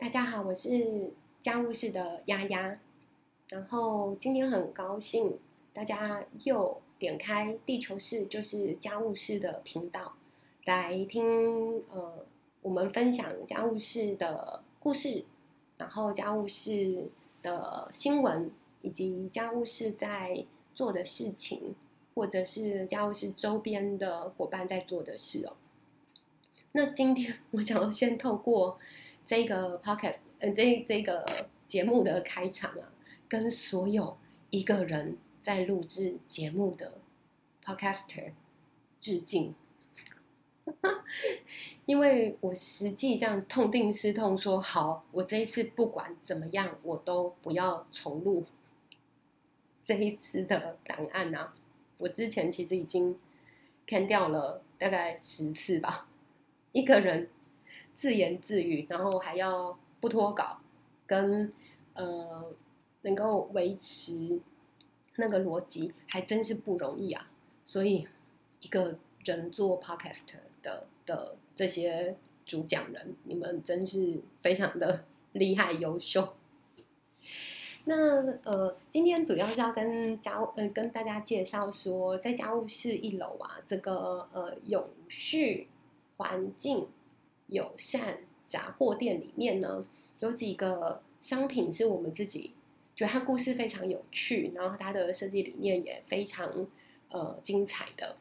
大家好，我是家务事的丫丫。然后今天很高兴，大家又点开地球室就是家务事的频道来听，呃，我们分享家务事的故事，然后家务事的新闻，以及家务事在做的事情，或者是家务事周边的伙伴在做的事哦。那今天 我想要先透过。这个 podcast，呃，这这个节目的开场啊，跟所有一个人在录制节目的 podcaster 致敬，因为我实际这样痛定思痛，说好，我这一次不管怎么样，我都不要重录这一次的档案啊。我之前其实已经看掉了大概十次吧，一个人。自言自语，然后还要不脱稿，跟呃能够维持那个逻辑，还真是不容易啊。所以一个人做 podcast 的的这些主讲人，你们真是非常的 厉害优秀。那呃，今天主要是要跟家务呃跟大家介绍说，在家务室一楼啊，这个呃永续环境。友善杂货店里面呢，有几个商品是我们自己觉得它故事非常有趣，然后它的设计理念也非常呃精彩的。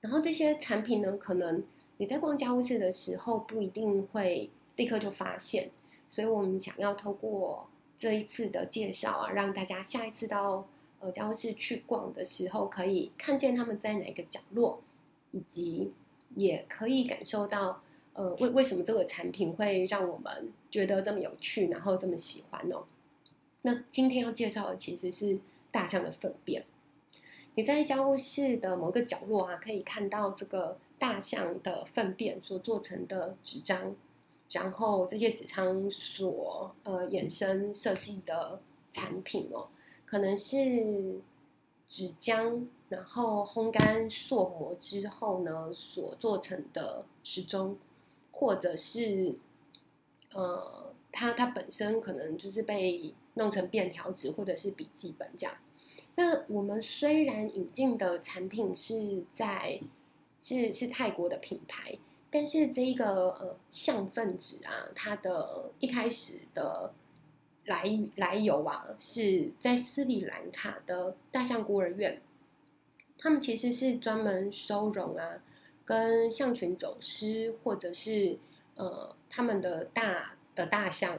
然后这些产品呢，可能你在逛家务室的时候不一定会立刻就发现，所以我们想要透过这一次的介绍啊，让大家下一次到呃家务室去逛的时候，可以看见他们在哪个角落，以及也可以感受到。呃，为为什么这个产品会让我们觉得这么有趣，然后这么喜欢呢？那今天要介绍的其实是大象的粪便。你在家务室的某个角落啊，可以看到这个大象的粪便所做成的纸张，然后这些纸张所呃衍生设计的产品哦，可能是纸浆，然后烘干塑膜之后呢，所做成的时钟。或者是，呃，它它本身可能就是被弄成便条纸或者是笔记本这样。那我们虽然引进的产品是在是是泰国的品牌，但是这一个呃象粪纸啊，它的一开始的来来由啊，是在斯里兰卡的大象孤儿院，他们其实是专门收容啊。跟象群走失，或者是呃他们的大的大象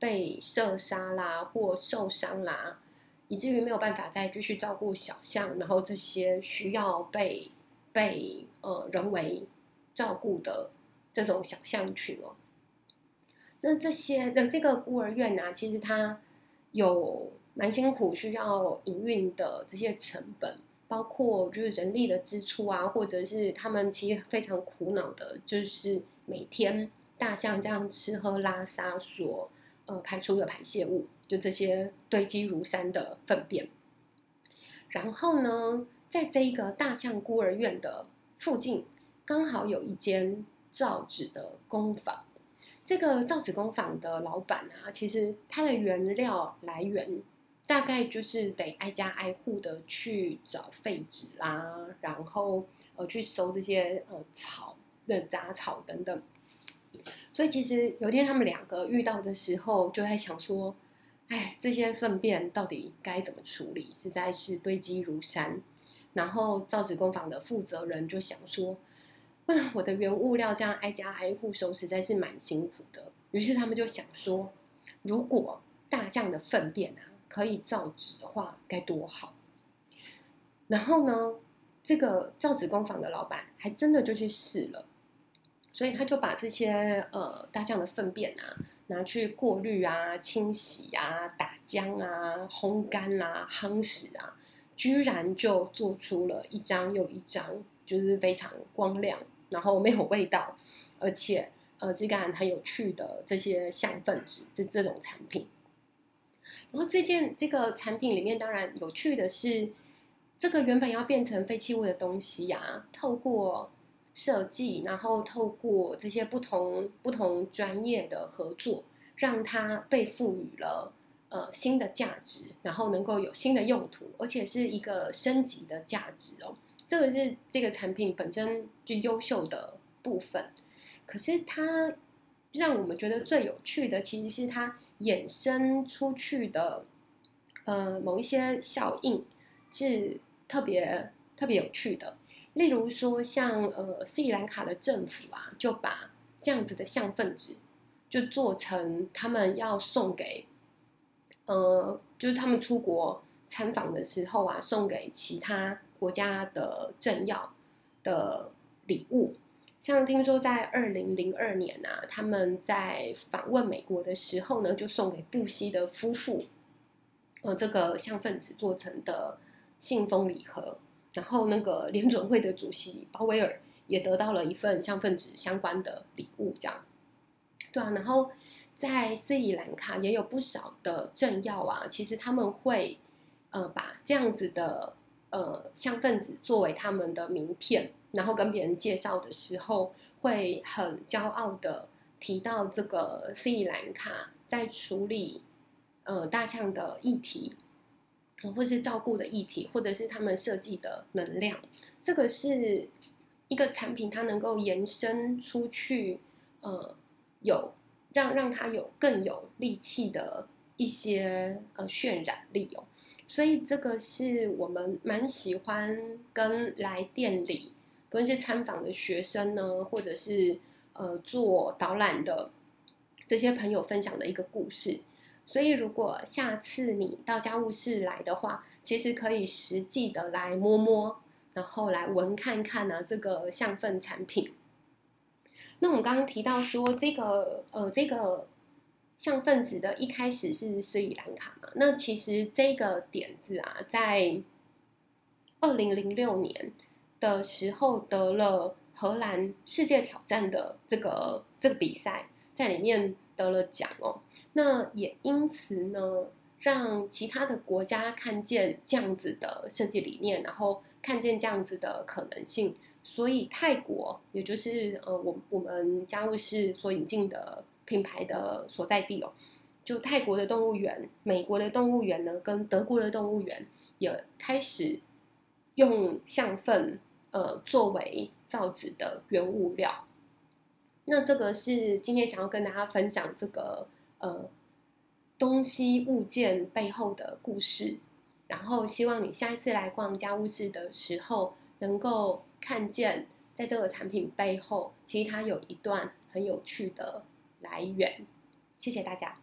被射杀啦，或受伤啦，以至于没有办法再继续照顾小象，然后这些需要被被呃人为照顾的这种小象群哦。那这些的这个孤儿院呢，其实它有蛮辛苦，需要营运的这些成本。包括就是人力的支出啊，或者是他们其实非常苦恼的，就是每天大象这样吃喝拉撒所呃排出的排泄物，就这些堆积如山的粪便。然后呢，在这一个大象孤儿院的附近，刚好有一间造纸的工坊。这个造纸工坊的老板啊，其实他的原料来源。大概就是得挨家挨户的去找废纸啦，然后呃去收这些呃草的杂草等等。所以其实有一天他们两个遇到的时候，就在想说，哎，这些粪便到底该怎么处理？实在是堆积如山。然后造纸工坊的负责人就想说，嗯，我的原物料这样挨家挨户收，实在是蛮辛苦的。于是他们就想说，如果大象的粪便啊。可以造纸的话该多好！然后呢，这个造纸工坊的老板还真的就去试了，所以他就把这些呃大象的粪便啊拿去过滤啊、清洗啊、打浆啊、烘干啊、夯实啊，居然就做出了一张又一张，就是非常光亮，然后没有味道，而且呃质感很有趣的这些象粪纸这这种产品。然后这件这个产品里面，当然有趣的是，这个原本要变成废弃物的东西呀，透过设计，然后透过这些不同不同专业的合作，让它被赋予了呃新的价值，然后能够有新的用途，而且是一个升级的价值哦。这个是这个产品本身就优秀的部分。可是它让我们觉得最有趣的，其实是它衍生出去的呃某一些效应是特别特别有趣的。例如说，像呃斯里兰卡的政府啊，就把这样子的象粪纸，就做成他们要送给，呃，就是他们出国参访的时候啊，送给其他国家的政要的礼物。像听说在二零零二年啊，他们在访问美国的时候呢，就送给布希的夫妇，呃，这个象分子做成的信封礼盒。然后，那个联准会的主席鲍威尔也得到了一份像分子相关的礼物，这样，对啊。然后在斯里兰卡也有不少的政要啊，其实他们会呃把这样子的呃像分子作为他们的名片，然后跟别人介绍的时候，会很骄傲的提到这个斯里兰卡在处理呃大象的议题。或是照顾的议题，或者是他们设计的能量，这个是一个产品，它能够延伸出去，呃，有让让它有更有力气的一些呃渲染力哦。所以这个是我们蛮喜欢跟来店里，不论是参访的学生呢，或者是呃做导览的这些朋友分享的一个故事。所以，如果下次你到家务室来的话，其实可以实际的来摸摸，然后来闻看看呢这个象粪产品。那我们刚刚提到说，这个呃，这个象粪纸的一开始是斯里兰卡嘛？那其实这个点子啊，在二零零六年的时候得了荷兰世界挑战的这个这个比赛，在里面得了奖哦。那也因此呢，让其他的国家看见这样子的设计理念，然后看见这样子的可能性。所以泰国，也就是呃，我我们家务事所引进的品牌的所在地哦，就泰国的动物园、美国的动物园呢，跟德国的动物园也开始用象粪呃作为造纸的原物料。那这个是今天想要跟大家分享这个。呃，东西物件背后的故事，然后希望你下一次来逛家务室的时候，能够看见在这个产品背后，其实它有一段很有趣的来源。谢谢大家。